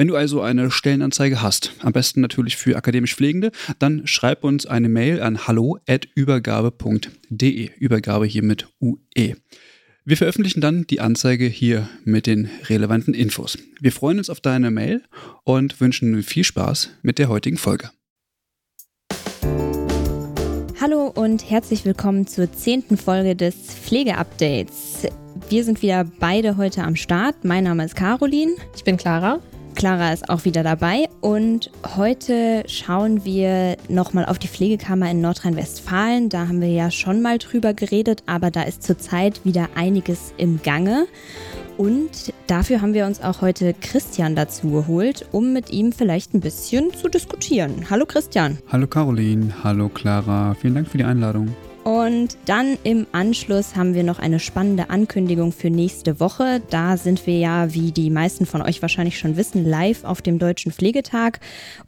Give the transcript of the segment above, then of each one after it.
Wenn du also eine Stellenanzeige hast, am besten natürlich für akademisch Pflegende, dann schreib uns eine Mail an hallo@übergabe.de. Übergabe hier mit UE. Wir veröffentlichen dann die Anzeige hier mit den relevanten Infos. Wir freuen uns auf deine Mail und wünschen viel Spaß mit der heutigen Folge. Hallo und herzlich willkommen zur zehnten Folge des Pflegeupdates. Wir sind wieder beide heute am Start. Mein Name ist Caroline. Ich bin Clara. Clara ist auch wieder dabei und heute schauen wir nochmal auf die Pflegekammer in Nordrhein-Westfalen. Da haben wir ja schon mal drüber geredet, aber da ist zurzeit wieder einiges im Gange. Und dafür haben wir uns auch heute Christian dazu geholt, um mit ihm vielleicht ein bisschen zu diskutieren. Hallo Christian. Hallo Caroline, hallo Clara, vielen Dank für die Einladung. Und dann im Anschluss haben wir noch eine spannende Ankündigung für nächste Woche. Da sind wir ja, wie die meisten von euch wahrscheinlich schon wissen, live auf dem Deutschen Pflegetag.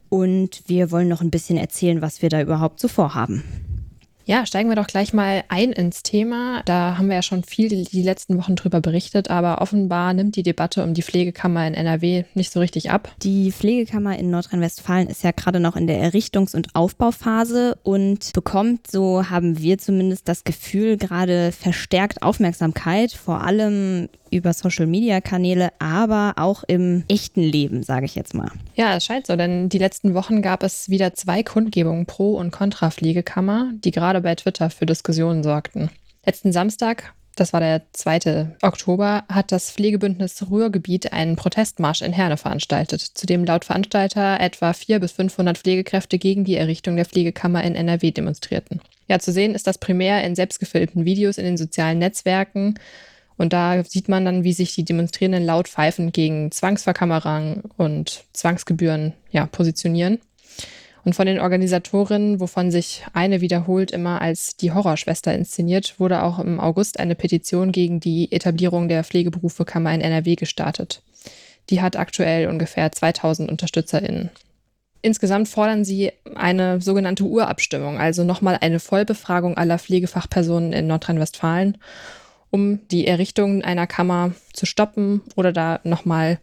Und wir wollen noch ein bisschen erzählen, was wir da überhaupt so vorhaben. Ja, steigen wir doch gleich mal ein ins Thema. Da haben wir ja schon viel die letzten Wochen drüber berichtet, aber offenbar nimmt die Debatte um die Pflegekammer in NRW nicht so richtig ab. Die Pflegekammer in Nordrhein-Westfalen ist ja gerade noch in der Errichtungs- und Aufbauphase und bekommt, so haben wir zumindest das Gefühl, gerade verstärkt Aufmerksamkeit, vor allem über Social-Media-Kanäle, aber auch im echten Leben, sage ich jetzt mal. Ja, es scheint so, denn die letzten Wochen gab es wieder zwei Kundgebungen pro und contra Pflegekammer, die gerade bei Twitter für Diskussionen sorgten. Letzten Samstag das war der 2. Oktober, hat das Pflegebündnis Ruhrgebiet einen Protestmarsch in Herne veranstaltet, zu dem laut Veranstalter etwa 400 bis 500 Pflegekräfte gegen die Errichtung der Pflegekammer in NRW demonstrierten. Ja, zu sehen ist das primär in selbstgefilmten Videos in den sozialen Netzwerken und da sieht man dann, wie sich die Demonstrierenden laut pfeifend gegen Zwangsverkammerung und Zwangsgebühren ja, positionieren. Und von den Organisatorinnen, wovon sich eine wiederholt immer als die Horrorschwester inszeniert, wurde auch im August eine Petition gegen die Etablierung der Pflegeberufekammer in NRW gestartet. Die hat aktuell ungefähr 2000 UnterstützerInnen. Insgesamt fordern sie eine sogenannte Urabstimmung, also nochmal eine Vollbefragung aller Pflegefachpersonen in Nordrhein-Westfalen um die Errichtung einer Kammer zu stoppen oder da nochmal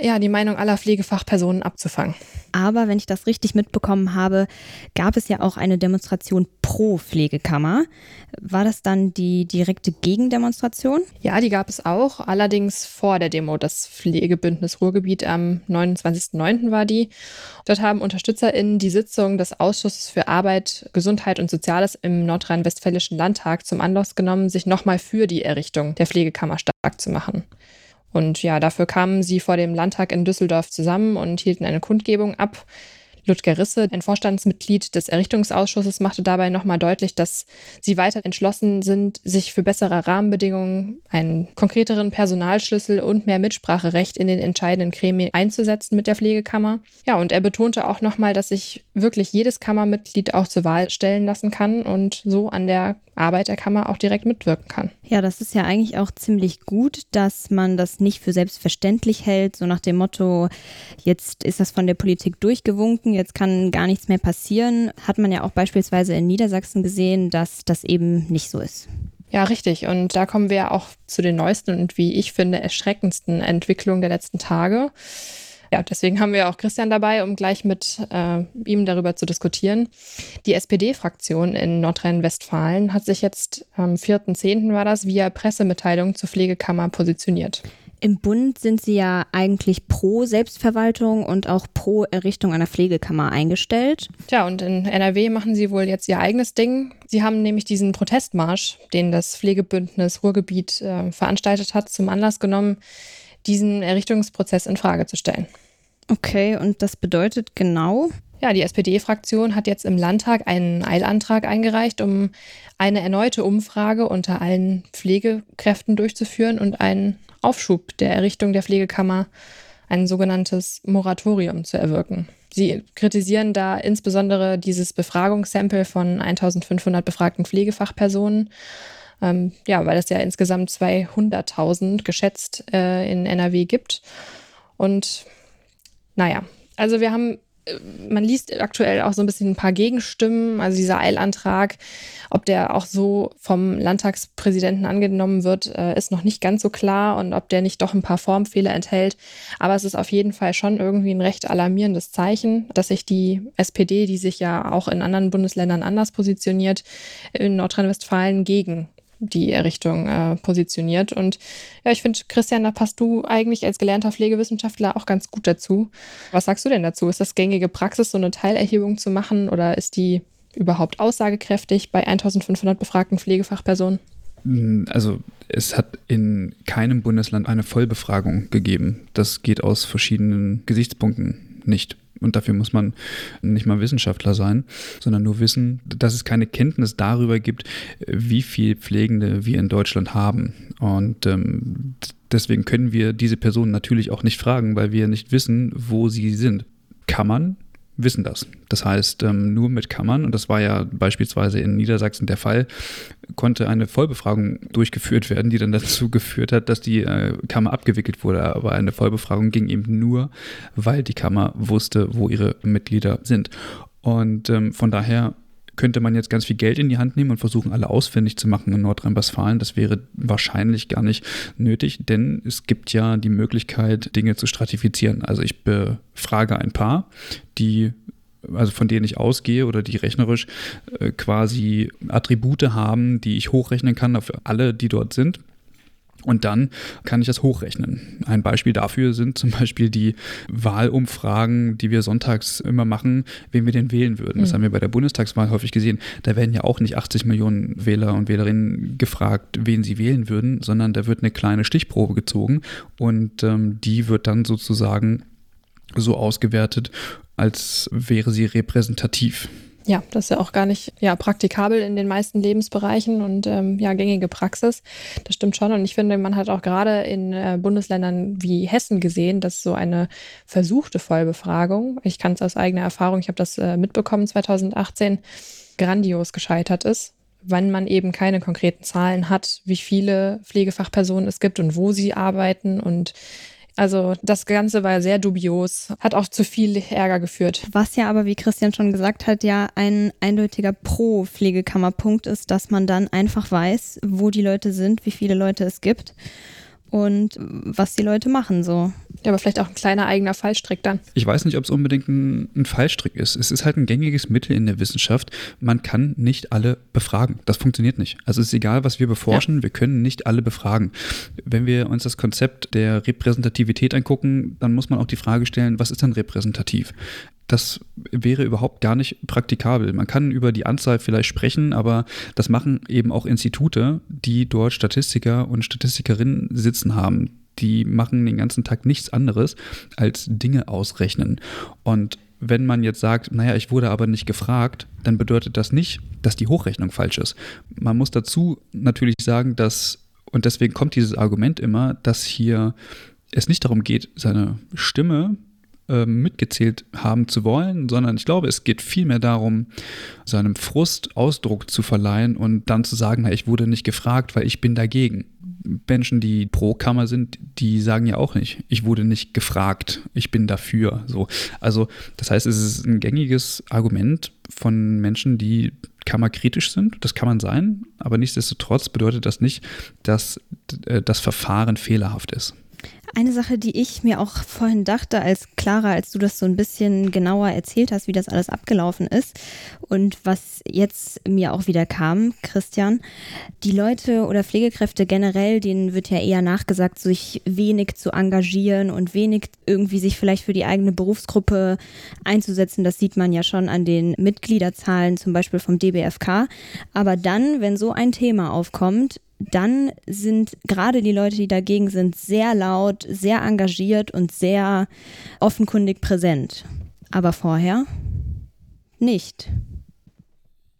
ja, die Meinung aller Pflegefachpersonen abzufangen. Aber wenn ich das richtig mitbekommen habe, gab es ja auch eine Demonstration pro Pflegekammer. War das dann die direkte Gegendemonstration? Ja, die gab es auch, allerdings vor der Demo des Pflegebündnis Ruhrgebiet am 29.09. war die. Dort haben UnterstützerInnen die Sitzung des Ausschusses für Arbeit, Gesundheit und Soziales im Nordrhein-Westfälischen Landtag zum Anlass genommen, sich nochmal für die Errichtung der Pflegekammer stark zu machen. Und ja, dafür kamen sie vor dem Landtag in Düsseldorf zusammen und hielten eine Kundgebung ab. Ludger Risse, ein Vorstandsmitglied des Errichtungsausschusses, machte dabei nochmal deutlich, dass sie weiter entschlossen sind, sich für bessere Rahmenbedingungen, einen konkreteren Personalschlüssel und mehr Mitspracherecht in den entscheidenden Gremien einzusetzen mit der Pflegekammer. Ja, und er betonte auch nochmal, dass sich wirklich jedes Kammermitglied auch zur Wahl stellen lassen kann und so an der Arbeit der Kammer auch direkt mitwirken kann. Ja, das ist ja eigentlich auch ziemlich gut, dass man das nicht für selbstverständlich hält, so nach dem Motto, jetzt ist das von der Politik durchgewunken, jetzt kann gar nichts mehr passieren. Hat man ja auch beispielsweise in Niedersachsen gesehen, dass das eben nicht so ist. Ja, richtig. Und da kommen wir auch zu den neuesten und wie ich finde erschreckendsten Entwicklungen der letzten Tage. Ja, deswegen haben wir auch Christian dabei, um gleich mit äh, ihm darüber zu diskutieren. Die SPD-Fraktion in Nordrhein-Westfalen hat sich jetzt am 4.10. war das via Pressemitteilung zur Pflegekammer positioniert. Im Bund sind Sie ja eigentlich pro Selbstverwaltung und auch pro Errichtung einer Pflegekammer eingestellt. Tja, und in NRW machen Sie wohl jetzt Ihr eigenes Ding. Sie haben nämlich diesen Protestmarsch, den das Pflegebündnis Ruhrgebiet äh, veranstaltet hat, zum Anlass genommen, diesen Errichtungsprozess in Frage zu stellen. Okay, und das bedeutet genau? Ja, die SPD-Fraktion hat jetzt im Landtag einen Eilantrag eingereicht, um eine erneute Umfrage unter allen Pflegekräften durchzuführen und einen Aufschub der Errichtung der Pflegekammer, ein sogenanntes Moratorium zu erwirken. Sie kritisieren da insbesondere dieses Befragungssample von 1500 befragten Pflegefachpersonen. Ähm, ja, weil es ja insgesamt 200.000 geschätzt äh, in NRW gibt. Und naja, also wir haben man liest aktuell auch so ein bisschen ein paar Gegenstimmen. Also dieser Eilantrag, ob der auch so vom Landtagspräsidenten angenommen wird, äh, ist noch nicht ganz so klar und ob der nicht doch ein paar Formfehler enthält. Aber es ist auf jeden Fall schon irgendwie ein recht alarmierendes Zeichen, dass sich die SPD, die sich ja auch in anderen Bundesländern anders positioniert, in Nordrhein-Westfalen gegen die Errichtung äh, positioniert. Und ja, ich finde, Christian, da passt du eigentlich als gelernter Pflegewissenschaftler auch ganz gut dazu. Was sagst du denn dazu? Ist das gängige Praxis, so eine Teilerhebung zu machen oder ist die überhaupt aussagekräftig bei 1500 befragten Pflegefachpersonen? Also es hat in keinem Bundesland eine Vollbefragung gegeben. Das geht aus verschiedenen Gesichtspunkten nicht. Und dafür muss man nicht mal Wissenschaftler sein, sondern nur wissen, dass es keine Kenntnis darüber gibt, wie viel Pflegende wir in Deutschland haben. Und ähm, deswegen können wir diese Personen natürlich auch nicht fragen, weil wir nicht wissen, wo sie sind. Kann man, wissen das. Das heißt, ähm, nur mit Kammern, und das war ja beispielsweise in Niedersachsen der Fall, konnte eine Vollbefragung durchgeführt werden, die dann dazu geführt hat, dass die äh, Kammer abgewickelt wurde. Aber eine Vollbefragung ging eben nur, weil die Kammer wusste, wo ihre Mitglieder sind. Und ähm, von daher könnte man jetzt ganz viel Geld in die Hand nehmen und versuchen, alle ausfindig zu machen in Nordrhein-Westfalen. Das wäre wahrscheinlich gar nicht nötig, denn es gibt ja die Möglichkeit, Dinge zu stratifizieren. Also ich befrage ein paar, die also von denen ich ausgehe oder die rechnerisch äh, quasi Attribute haben, die ich hochrechnen kann auf alle, die dort sind. Und dann kann ich das hochrechnen. Ein Beispiel dafür sind zum Beispiel die Wahlumfragen, die wir sonntags immer machen, wen wir denn wählen würden. Das mhm. haben wir bei der Bundestagswahl häufig gesehen. Da werden ja auch nicht 80 Millionen Wähler und Wählerinnen gefragt, wen sie wählen würden, sondern da wird eine kleine Stichprobe gezogen und ähm, die wird dann sozusagen so ausgewertet, als wäre sie repräsentativ. Ja, das ist ja auch gar nicht ja, praktikabel in den meisten Lebensbereichen und ähm, ja, gängige Praxis. Das stimmt schon. Und ich finde, man hat auch gerade in äh, Bundesländern wie Hessen gesehen, dass so eine versuchte Vollbefragung, ich kann es aus eigener Erfahrung, ich habe das äh, mitbekommen 2018, grandios gescheitert ist wenn man eben keine konkreten Zahlen hat, wie viele Pflegefachpersonen es gibt und wo sie arbeiten und also das Ganze war sehr dubios, hat auch zu viel Ärger geführt. Was ja aber, wie Christian schon gesagt hat, ja ein eindeutiger Pro-Pflegekammerpunkt ist, dass man dann einfach weiß, wo die Leute sind, wie viele Leute es gibt und was die Leute machen so. Ja, aber vielleicht auch ein kleiner eigener Fallstrick dann. Ich weiß nicht, ob es unbedingt ein, ein, Fallstrick ist. Es ist halt ein gängiges Mittel in der Wissenschaft. Man kann nicht alle befragen. Das funktioniert nicht. Also es ist egal, was wir beforschen, ja. wir können nicht alle befragen. Wenn wir uns das Konzept der Repräsentativität angucken, dann muss man auch die Frage stellen, was ist denn repräsentativ? Das wäre überhaupt gar nicht praktikabel. Man kann über die Anzahl vielleicht sprechen, aber das machen eben auch Institute, die dort Statistiker und Statistikerinnen sitzen haben. Die machen den ganzen Tag nichts anderes als Dinge ausrechnen. Und wenn man jetzt sagt, naja, ich wurde aber nicht gefragt, dann bedeutet das nicht, dass die Hochrechnung falsch ist. Man muss dazu natürlich sagen, dass, und deswegen kommt dieses Argument immer, dass hier es nicht darum geht, seine Stimme mitgezählt haben zu wollen, sondern ich glaube, es geht vielmehr darum, seinem Frust Ausdruck zu verleihen und dann zu sagen, ich wurde nicht gefragt, weil ich bin dagegen. Menschen, die pro Kammer sind, die sagen ja auch nicht, ich wurde nicht gefragt, ich bin dafür. So. Also, das heißt, es ist ein gängiges Argument von Menschen, die kammerkritisch sind. Das kann man sein, aber nichtsdestotrotz bedeutet das nicht, dass äh, das Verfahren fehlerhaft ist. Eine Sache, die ich mir auch vorhin dachte, als Clara, als du das so ein bisschen genauer erzählt hast, wie das alles abgelaufen ist und was jetzt mir auch wieder kam, Christian, die Leute oder Pflegekräfte generell, denen wird ja eher nachgesagt, sich wenig zu engagieren und wenig irgendwie sich vielleicht für die eigene Berufsgruppe einzusetzen. Das sieht man ja schon an den Mitgliederzahlen, zum Beispiel vom DBFK. Aber dann, wenn so ein Thema aufkommt, dann sind gerade die Leute, die dagegen sind, sehr laut, sehr engagiert und sehr offenkundig präsent. Aber vorher nicht.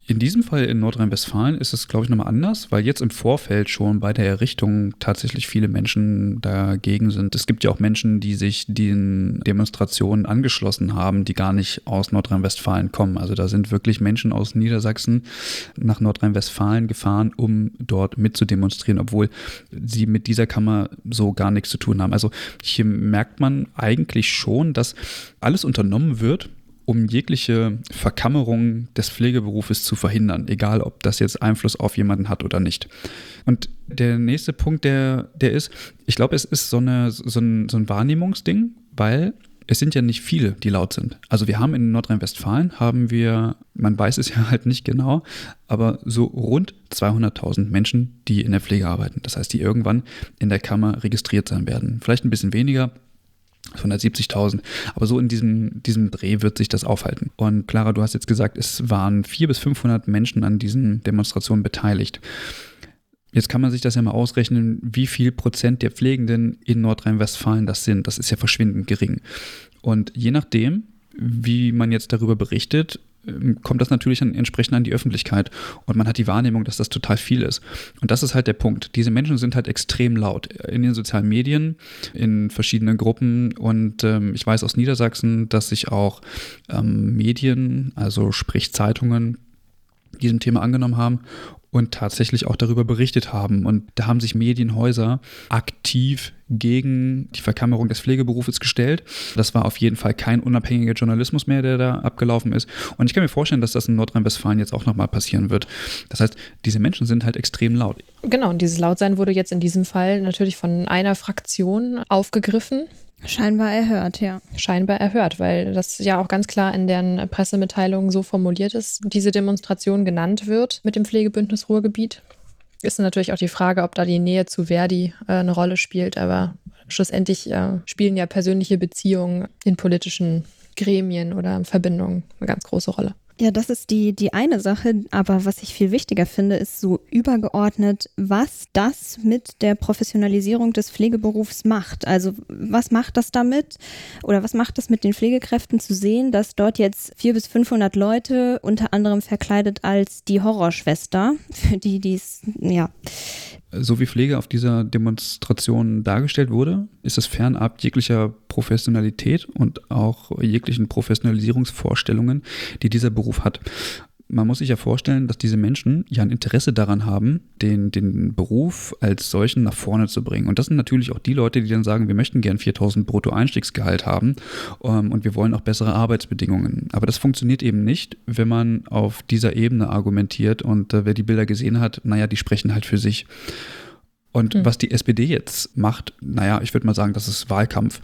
In diesem Fall in Nordrhein-Westfalen ist es, glaube ich, nochmal anders, weil jetzt im Vorfeld schon bei der Errichtung tatsächlich viele Menschen dagegen sind. Es gibt ja auch Menschen, die sich den Demonstrationen angeschlossen haben, die gar nicht aus Nordrhein-Westfalen kommen. Also da sind wirklich Menschen aus Niedersachsen nach Nordrhein-Westfalen gefahren, um dort mitzudemonstrieren, obwohl sie mit dieser Kammer so gar nichts zu tun haben. Also hier merkt man eigentlich schon, dass alles unternommen wird, um jegliche Verkammerung des Pflegeberufes zu verhindern, egal ob das jetzt Einfluss auf jemanden hat oder nicht. Und der nächste Punkt, der, der ist, ich glaube, es ist so, eine, so, ein, so ein Wahrnehmungsding, weil es sind ja nicht viele, die laut sind. Also wir haben in Nordrhein-Westfalen, haben wir, man weiß es ja halt nicht genau, aber so rund 200.000 Menschen, die in der Pflege arbeiten. Das heißt, die irgendwann in der Kammer registriert sein werden. Vielleicht ein bisschen weniger, 170.000. Aber so in diesem, diesem Dreh wird sich das aufhalten. Und Clara, du hast jetzt gesagt, es waren 400 bis 500 Menschen an diesen Demonstrationen beteiligt. Jetzt kann man sich das ja mal ausrechnen, wie viel Prozent der Pflegenden in Nordrhein-Westfalen das sind. Das ist ja verschwindend gering. Und je nachdem, wie man jetzt darüber berichtet, kommt das natürlich dann entsprechend an die Öffentlichkeit und man hat die Wahrnehmung, dass das total viel ist. Und das ist halt der Punkt. Diese Menschen sind halt extrem laut in den sozialen Medien, in verschiedenen Gruppen und ähm, ich weiß aus Niedersachsen, dass sich auch ähm, Medien, also sprich Zeitungen, diesem Thema angenommen haben und tatsächlich auch darüber berichtet haben. Und da haben sich Medienhäuser aktiv gegen die Verkammerung des Pflegeberufes gestellt. Das war auf jeden Fall kein unabhängiger Journalismus mehr, der da abgelaufen ist. Und ich kann mir vorstellen, dass das in Nordrhein-Westfalen jetzt auch nochmal passieren wird. Das heißt, diese Menschen sind halt extrem laut. Genau, und dieses Lautsein wurde jetzt in diesem Fall natürlich von einer Fraktion aufgegriffen. Scheinbar erhört, ja. Scheinbar erhört, weil das ja auch ganz klar in deren Pressemitteilung so formuliert ist, diese Demonstration genannt wird mit dem Pflegebündnis Ruhrgebiet. Ist natürlich auch die Frage, ob da die Nähe zu Verdi äh, eine Rolle spielt, aber schlussendlich äh, spielen ja persönliche Beziehungen in politischen Gremien oder Verbindungen eine ganz große Rolle. Ja, das ist die, die eine Sache, aber was ich viel wichtiger finde, ist so übergeordnet, was das mit der Professionalisierung des Pflegeberufs macht. Also was macht das damit oder was macht das mit den Pflegekräften zu sehen, dass dort jetzt vier bis 500 Leute unter anderem verkleidet als die Horrorschwester, für die dies, ja, so wie Pflege auf dieser Demonstration dargestellt wurde, ist es fernab jeglicher Professionalität und auch jeglichen Professionalisierungsvorstellungen, die dieser Beruf hat man muss sich ja vorstellen, dass diese Menschen ja ein Interesse daran haben, den, den Beruf als solchen nach vorne zu bringen. Und das sind natürlich auch die Leute, die dann sagen, wir möchten gern 4000 Brutto-Einstiegsgehalt haben ähm, und wir wollen auch bessere Arbeitsbedingungen. Aber das funktioniert eben nicht, wenn man auf dieser Ebene argumentiert und äh, wer die Bilder gesehen hat, naja, die sprechen halt für sich. Und mhm. was die SPD jetzt macht, naja, ich würde mal sagen, das ist Wahlkampf.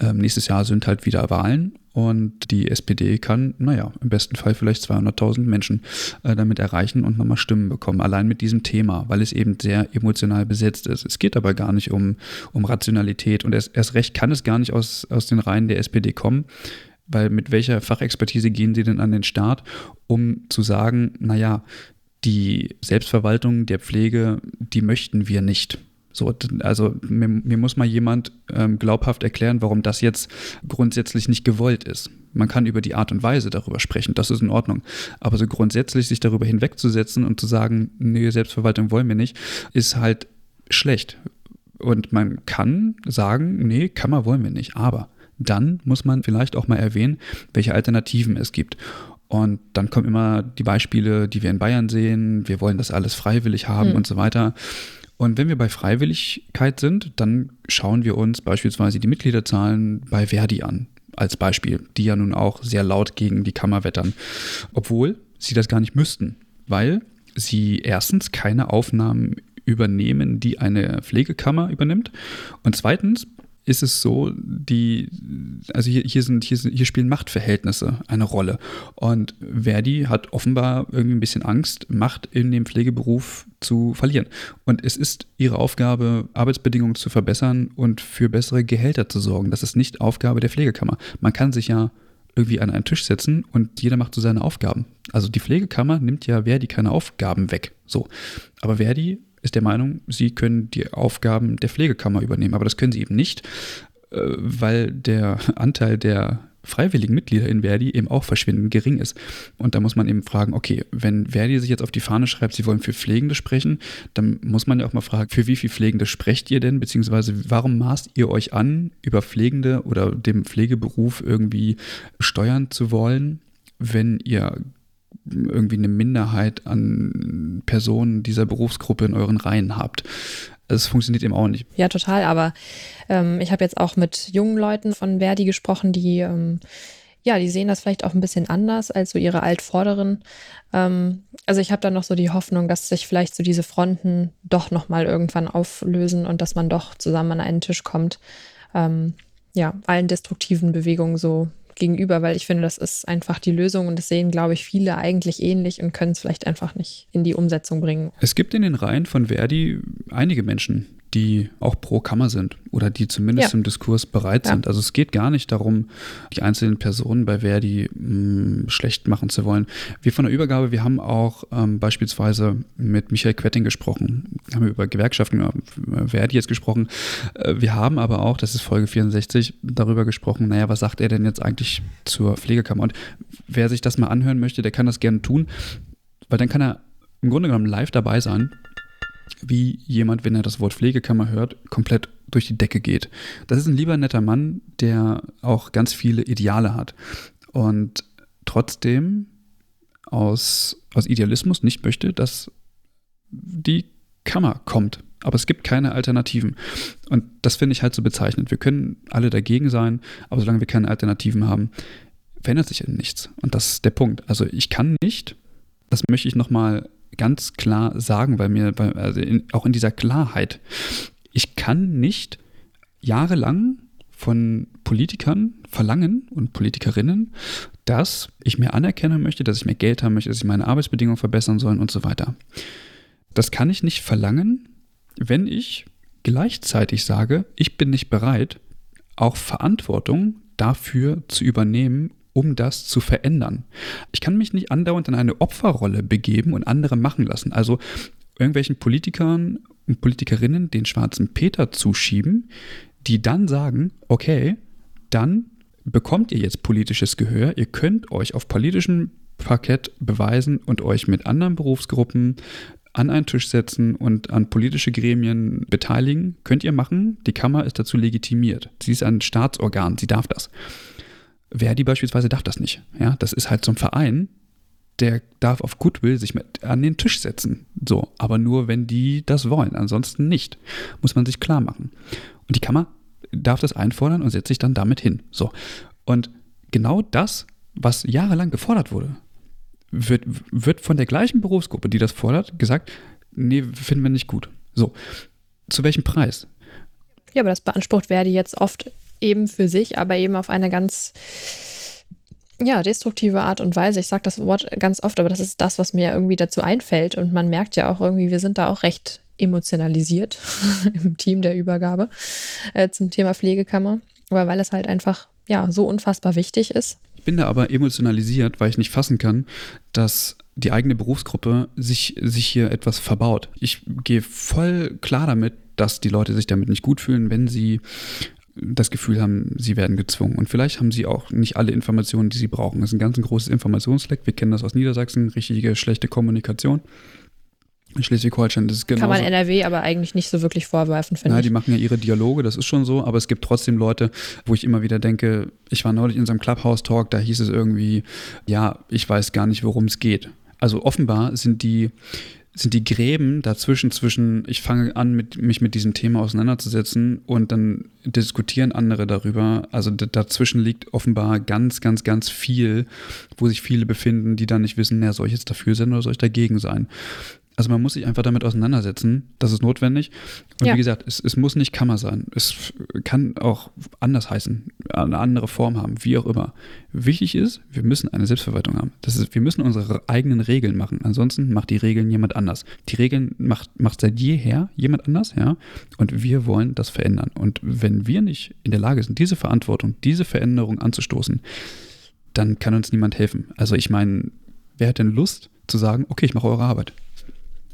Ähm, nächstes Jahr sind halt wieder Wahlen und die SPD kann, naja, im besten Fall vielleicht 200.000 Menschen äh, damit erreichen und nochmal Stimmen bekommen, allein mit diesem Thema, weil es eben sehr emotional besetzt ist. Es geht aber gar nicht um, um Rationalität und erst, erst recht kann es gar nicht aus, aus den Reihen der SPD kommen, weil mit welcher Fachexpertise gehen sie denn an den Start, um zu sagen, naja, die Selbstverwaltung der Pflege, die möchten wir nicht. So, also mir, mir muss mal jemand ähm, glaubhaft erklären, warum das jetzt grundsätzlich nicht gewollt ist. Man kann über die Art und Weise darüber sprechen, das ist in Ordnung. Aber so grundsätzlich sich darüber hinwegzusetzen und zu sagen, nee, Selbstverwaltung wollen wir nicht, ist halt schlecht. Und man kann sagen, nee, Kammer wollen wir nicht. Aber dann muss man vielleicht auch mal erwähnen, welche Alternativen es gibt. Und dann kommen immer die Beispiele, die wir in Bayern sehen. Wir wollen das alles freiwillig haben mhm. und so weiter. Und wenn wir bei Freiwilligkeit sind, dann schauen wir uns beispielsweise die Mitgliederzahlen bei Verdi an, als Beispiel, die ja nun auch sehr laut gegen die Kammer wettern. Obwohl sie das gar nicht müssten, weil sie erstens keine Aufnahmen übernehmen, die eine Pflegekammer übernimmt. Und zweitens ist es so, die, also hier, hier, sind, hier, sind, hier spielen Machtverhältnisse eine Rolle. Und Verdi hat offenbar irgendwie ein bisschen Angst, Macht in dem Pflegeberuf zu verlieren. Und es ist ihre Aufgabe, Arbeitsbedingungen zu verbessern und für bessere Gehälter zu sorgen. Das ist nicht Aufgabe der Pflegekammer. Man kann sich ja irgendwie an einen Tisch setzen und jeder macht so seine Aufgaben. Also die Pflegekammer nimmt ja Verdi keine Aufgaben weg. So. Aber Verdi ist der Meinung, sie können die Aufgaben der Pflegekammer übernehmen. Aber das können sie eben nicht, äh, weil der Anteil der freiwilligen Mitglieder in Verdi eben auch verschwindend gering ist. Und da muss man eben fragen, okay, wenn Verdi sich jetzt auf die Fahne schreibt, sie wollen für Pflegende sprechen, dann muss man ja auch mal fragen, für wie viele Pflegende sprecht ihr denn, beziehungsweise warum maßt ihr euch an, über Pflegende oder dem Pflegeberuf irgendwie steuern zu wollen, wenn ihr irgendwie eine Minderheit an Personen dieser Berufsgruppe in euren Reihen habt. Es funktioniert eben auch nicht. Ja, total. Aber ähm, ich habe jetzt auch mit jungen Leuten von Verdi gesprochen, die ähm, ja, die sehen das vielleicht auch ein bisschen anders als so ihre Altvorderen. Ähm, also ich habe dann noch so die Hoffnung, dass sich vielleicht so diese Fronten doch nochmal irgendwann auflösen und dass man doch zusammen an einen Tisch kommt. Ähm, ja, allen destruktiven Bewegungen so gegenüber, weil ich finde, das ist einfach die Lösung und das sehen, glaube ich, viele eigentlich ähnlich und können es vielleicht einfach nicht in die Umsetzung bringen. Es gibt in den Reihen von Verdi einige Menschen, die auch pro Kammer sind oder die zumindest ja. im Diskurs bereit ja. sind. Also es geht gar nicht darum, die einzelnen Personen bei Verdi mh, mm, schlecht machen zu wollen. Wir von der Übergabe, wir haben auch ähm, beispielsweise mit Michael Quetting gesprochen, haben wir über Gewerkschaften, über Verdi jetzt gesprochen. Äh, wir haben aber auch, das ist Folge 64, darüber gesprochen, naja, was sagt er denn jetzt eigentlich zur Pflegekammer? Und wer sich das mal anhören möchte, der kann das gerne tun, weil dann kann er im Grunde genommen live dabei sein wie jemand, wenn er das Wort Pflegekammer hört, komplett durch die Decke geht. Das ist ein lieber netter Mann, der auch ganz viele Ideale hat und trotzdem aus, aus Idealismus nicht möchte, dass die Kammer kommt. Aber es gibt keine Alternativen. Und das finde ich halt so bezeichnend. Wir können alle dagegen sein, aber solange wir keine Alternativen haben, verändert sich eben nichts. Und das ist der Punkt. Also ich kann nicht, das möchte ich nochmal ganz klar sagen, weil mir, also in, auch in dieser Klarheit, ich kann nicht jahrelang von Politikern verlangen und Politikerinnen, dass ich mehr anerkennen möchte, dass ich mehr Geld haben möchte, dass ich meine Arbeitsbedingungen verbessern soll und so weiter. Das kann ich nicht verlangen, wenn ich gleichzeitig sage, ich bin nicht bereit, auch Verantwortung dafür zu übernehmen, um das zu verändern. Ich kann mich nicht andauernd in eine Opferrolle begeben und andere machen lassen. Also irgendwelchen Politikern und Politikerinnen den schwarzen Peter zuschieben, die dann sagen, okay, dann bekommt ihr jetzt politisches Gehör, ihr könnt euch auf politischem Parkett beweisen und euch mit anderen Berufsgruppen an einen Tisch setzen und an politische Gremien beteiligen. Könnt ihr machen. Die Kammer ist dazu legitimiert. Sie ist ein Staatsorgan, sie darf das. Verdi beispielsweise darf das nicht. Ja, das ist halt zum Verein, der darf auf Goodwill sich mit an den Tisch setzen. So, aber nur wenn die das wollen, ansonsten nicht. Muss man sich klar machen. Und die Kammer darf das einfordern und setzt sich dann damit hin. So. Und genau das, was jahrelang gefordert wurde, wird, wird von der gleichen Berufsgruppe, die das fordert, gesagt, nee, finden wir nicht gut. So. Zu welchem Preis? Ja, aber das beansprucht Verdi jetzt oft eben für sich, aber eben auf eine ganz ja, destruktive Art und Weise. Ich sage das Wort ganz oft, aber das ist das, was mir irgendwie dazu einfällt. Und man merkt ja auch irgendwie, wir sind da auch recht emotionalisiert im Team der Übergabe äh, zum Thema Pflegekammer. Aber weil es halt einfach ja so unfassbar wichtig ist. Ich bin da aber emotionalisiert, weil ich nicht fassen kann, dass die eigene Berufsgruppe sich, sich hier etwas verbaut. Ich gehe voll klar damit, dass die Leute sich damit nicht gut fühlen, wenn sie das Gefühl haben, sie werden gezwungen. Und vielleicht haben sie auch nicht alle Informationen, die sie brauchen. Das ist ein ganz ein großes Informationsleck. Wir kennen das aus Niedersachsen, richtige schlechte Kommunikation. In Schleswig-Holstein ist es genau. Kann man NRW aber eigentlich nicht so wirklich vorwerfen, finde ich. Ja, die machen ja ihre Dialoge, das ist schon so, aber es gibt trotzdem Leute, wo ich immer wieder denke, ich war neulich in so einem Clubhouse-Talk, da hieß es irgendwie, ja, ich weiß gar nicht, worum es geht. Also offenbar sind die sind die Gräben dazwischen, zwischen ich fange an, mit, mich mit diesem Thema auseinanderzusetzen und dann diskutieren andere darüber. Also dazwischen liegt offenbar ganz, ganz, ganz viel, wo sich viele befinden, die dann nicht wissen, na, soll ich jetzt dafür sein oder soll ich dagegen sein? Also man muss sich einfach damit auseinandersetzen. Das ist notwendig. Und ja. wie gesagt, es, es, muss nicht Kammer sein. Es kann auch anders heißen, eine andere Form haben, wie auch immer. Wichtig ist, wir müssen eine Selbstverwaltung haben. Das ist, wir müssen unsere eigenen Regeln machen. Ansonsten macht die Regeln jemand anders. Die Regeln macht, macht seit jeher jemand anders, ja. Und wir wollen das verändern. Und wenn wir nicht in der Lage sind, diese Verantwortung, diese Veränderung anzustoßen, dann kann uns niemand helfen. Also ich meine, wer hat denn Lust zu sagen, okay, ich mache eure Arbeit?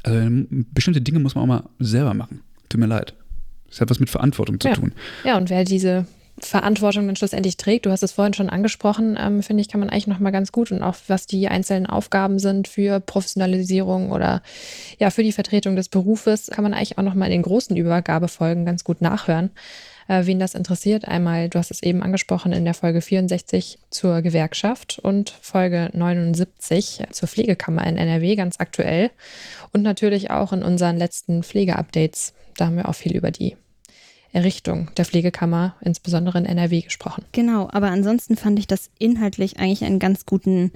Also bestimmte Dinge muss man auch mal selber machen. Tut mir leid. Das hat was mit Verantwortung zu ja. tun. Ja, und wer diese Verantwortung dann schlussendlich trägt. Du hast es vorhin schon angesprochen, ähm, finde ich, kann man eigentlich nochmal ganz gut und auch was die einzelnen Aufgaben sind für Professionalisierung oder ja, für die Vertretung des Berufes, kann man eigentlich auch nochmal in den großen Übergabefolgen ganz gut nachhören. Äh, wen das interessiert, einmal, du hast es eben angesprochen, in der Folge 64 zur Gewerkschaft und Folge 79 zur Pflegekammer in NRW, ganz aktuell. Und natürlich auch in unseren letzten Pflegeupdates. Da haben wir auch viel über die Errichtung der Pflegekammer, insbesondere in NRW, gesprochen. Genau, aber ansonsten fand ich das inhaltlich eigentlich einen ganz guten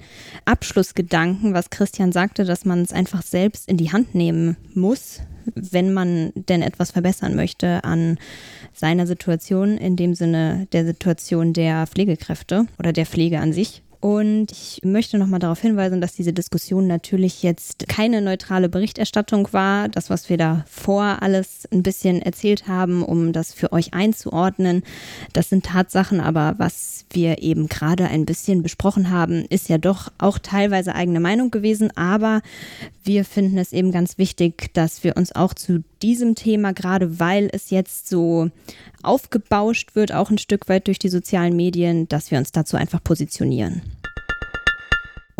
Abschlussgedanken, was Christian sagte, dass man es einfach selbst in die Hand nehmen muss, wenn man denn etwas verbessern möchte an seiner Situation, in dem Sinne der Situation der Pflegekräfte oder der Pflege an sich. Und ich möchte nochmal darauf hinweisen, dass diese Diskussion natürlich jetzt keine neutrale Berichterstattung war. Das, was wir da vor alles ein bisschen erzählt haben, um das für euch einzuordnen, das sind Tatsachen. Aber was wir eben gerade ein bisschen besprochen haben, ist ja doch auch teilweise eigene Meinung gewesen. Aber wir finden es eben ganz wichtig, dass wir uns auch zu diesem Thema, gerade weil es jetzt so aufgebauscht wird, auch ein Stück weit durch die sozialen Medien, dass wir uns dazu einfach positionieren.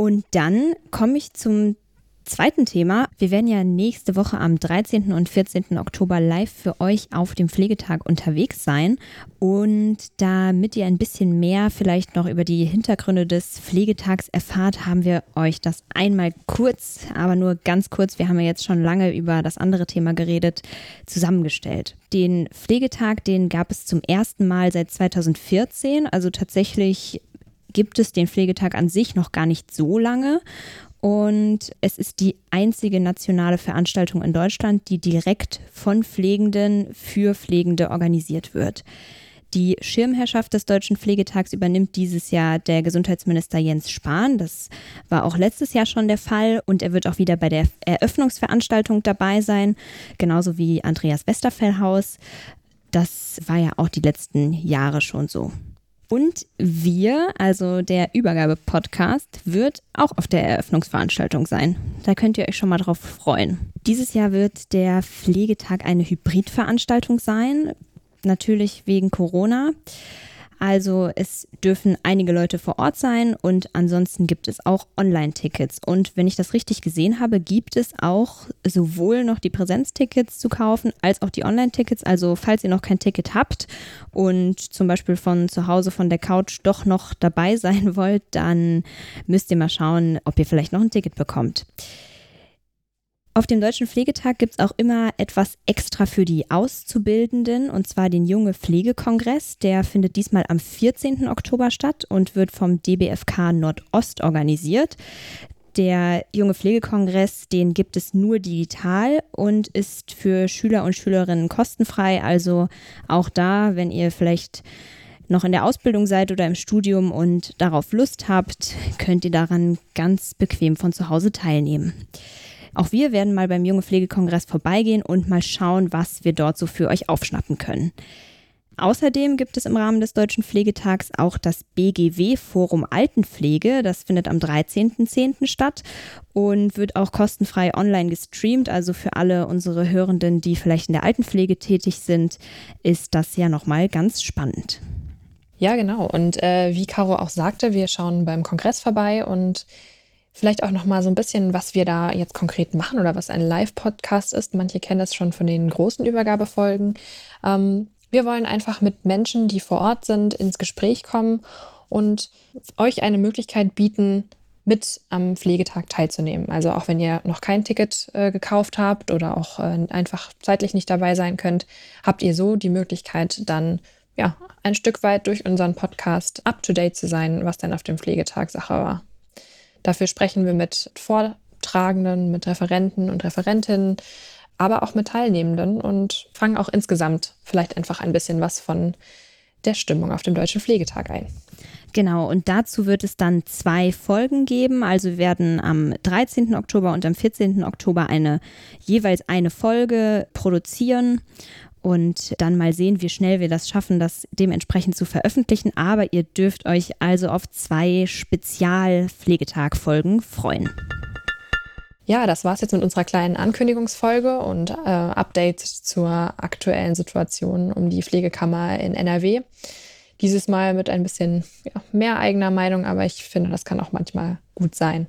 Und dann komme ich zum zweiten Thema. Wir werden ja nächste Woche am 13. und 14. Oktober live für euch auf dem Pflegetag unterwegs sein. Und damit ihr ein bisschen mehr vielleicht noch über die Hintergründe des Pflegetags erfahrt, haben wir euch das einmal kurz, aber nur ganz kurz, wir haben ja jetzt schon lange über das andere Thema geredet, zusammengestellt. Den Pflegetag, den gab es zum ersten Mal seit 2014, also tatsächlich gibt es den Pflegetag an sich noch gar nicht so lange. Und es ist die einzige nationale Veranstaltung in Deutschland, die direkt von Pflegenden für Pflegende organisiert wird. Die Schirmherrschaft des Deutschen Pflegetags übernimmt dieses Jahr der Gesundheitsminister Jens Spahn. Das war auch letztes Jahr schon der Fall und er wird auch wieder bei der Eröffnungsveranstaltung dabei sein, genauso wie Andreas Westerfellhaus. Das war ja auch die letzten Jahre schon so. Und wir, also der Übergabe-Podcast, wird auch auf der Eröffnungsveranstaltung sein. Da könnt ihr euch schon mal drauf freuen. Dieses Jahr wird der Pflegetag eine Hybridveranstaltung sein. Natürlich wegen Corona. Also es dürfen einige Leute vor Ort sein und ansonsten gibt es auch Online-Tickets. Und wenn ich das richtig gesehen habe, gibt es auch sowohl noch die Präsenztickets zu kaufen als auch die Online-Tickets. Also falls ihr noch kein Ticket habt und zum Beispiel von zu Hause von der Couch doch noch dabei sein wollt, dann müsst ihr mal schauen, ob ihr vielleicht noch ein Ticket bekommt. Auf dem Deutschen Pflegetag gibt es auch immer etwas extra für die Auszubildenden, und zwar den Junge Pflegekongress. Der findet diesmal am 14. Oktober statt und wird vom DBFK Nordost organisiert. Der Junge Pflegekongress, den gibt es nur digital und ist für Schüler und Schülerinnen kostenfrei. Also auch da, wenn ihr vielleicht noch in der Ausbildung seid oder im Studium und darauf Lust habt, könnt ihr daran ganz bequem von zu Hause teilnehmen. Auch wir werden mal beim Junge Pflegekongress vorbeigehen und mal schauen, was wir dort so für euch aufschnappen können. Außerdem gibt es im Rahmen des Deutschen Pflegetags auch das BGW Forum Altenpflege. Das findet am 13.10. statt und wird auch kostenfrei online gestreamt. Also für alle unsere Hörenden, die vielleicht in der Altenpflege tätig sind, ist das ja nochmal ganz spannend. Ja, genau. Und äh, wie Caro auch sagte, wir schauen beim Kongress vorbei und Vielleicht auch noch mal so ein bisschen, was wir da jetzt konkret machen oder was ein Live-Podcast ist. Manche kennen das schon von den großen Übergabefolgen. Ähm, wir wollen einfach mit Menschen, die vor Ort sind, ins Gespräch kommen und euch eine Möglichkeit bieten, mit am Pflegetag teilzunehmen. Also auch wenn ihr noch kein Ticket äh, gekauft habt oder auch äh, einfach zeitlich nicht dabei sein könnt, habt ihr so die Möglichkeit, dann ja ein Stück weit durch unseren Podcast up to date zu sein, was denn auf dem Pflegetag Sache war. Dafür sprechen wir mit Vortragenden, mit Referenten und Referentinnen, aber auch mit Teilnehmenden und fangen auch insgesamt vielleicht einfach ein bisschen was von der Stimmung auf dem Deutschen Pflegetag ein. Genau, und dazu wird es dann zwei Folgen geben. Also wir werden am 13. Oktober und am 14. Oktober eine jeweils eine Folge produzieren und dann mal sehen, wie schnell wir das schaffen, das dementsprechend zu veröffentlichen. Aber ihr dürft euch also auf zwei Spezialpflegetag-Folgen freuen. Ja, das war's jetzt mit unserer kleinen Ankündigungsfolge und äh, Update zur aktuellen Situation um die Pflegekammer in NRW. Dieses Mal mit ein bisschen ja, mehr eigener Meinung, aber ich finde, das kann auch manchmal gut sein.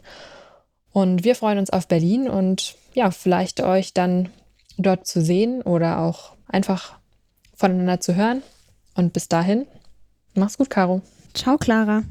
Und wir freuen uns auf Berlin und ja, vielleicht euch dann dort zu sehen oder auch einfach voneinander zu hören. Und bis dahin, mach's gut, Caro. Ciao, Clara.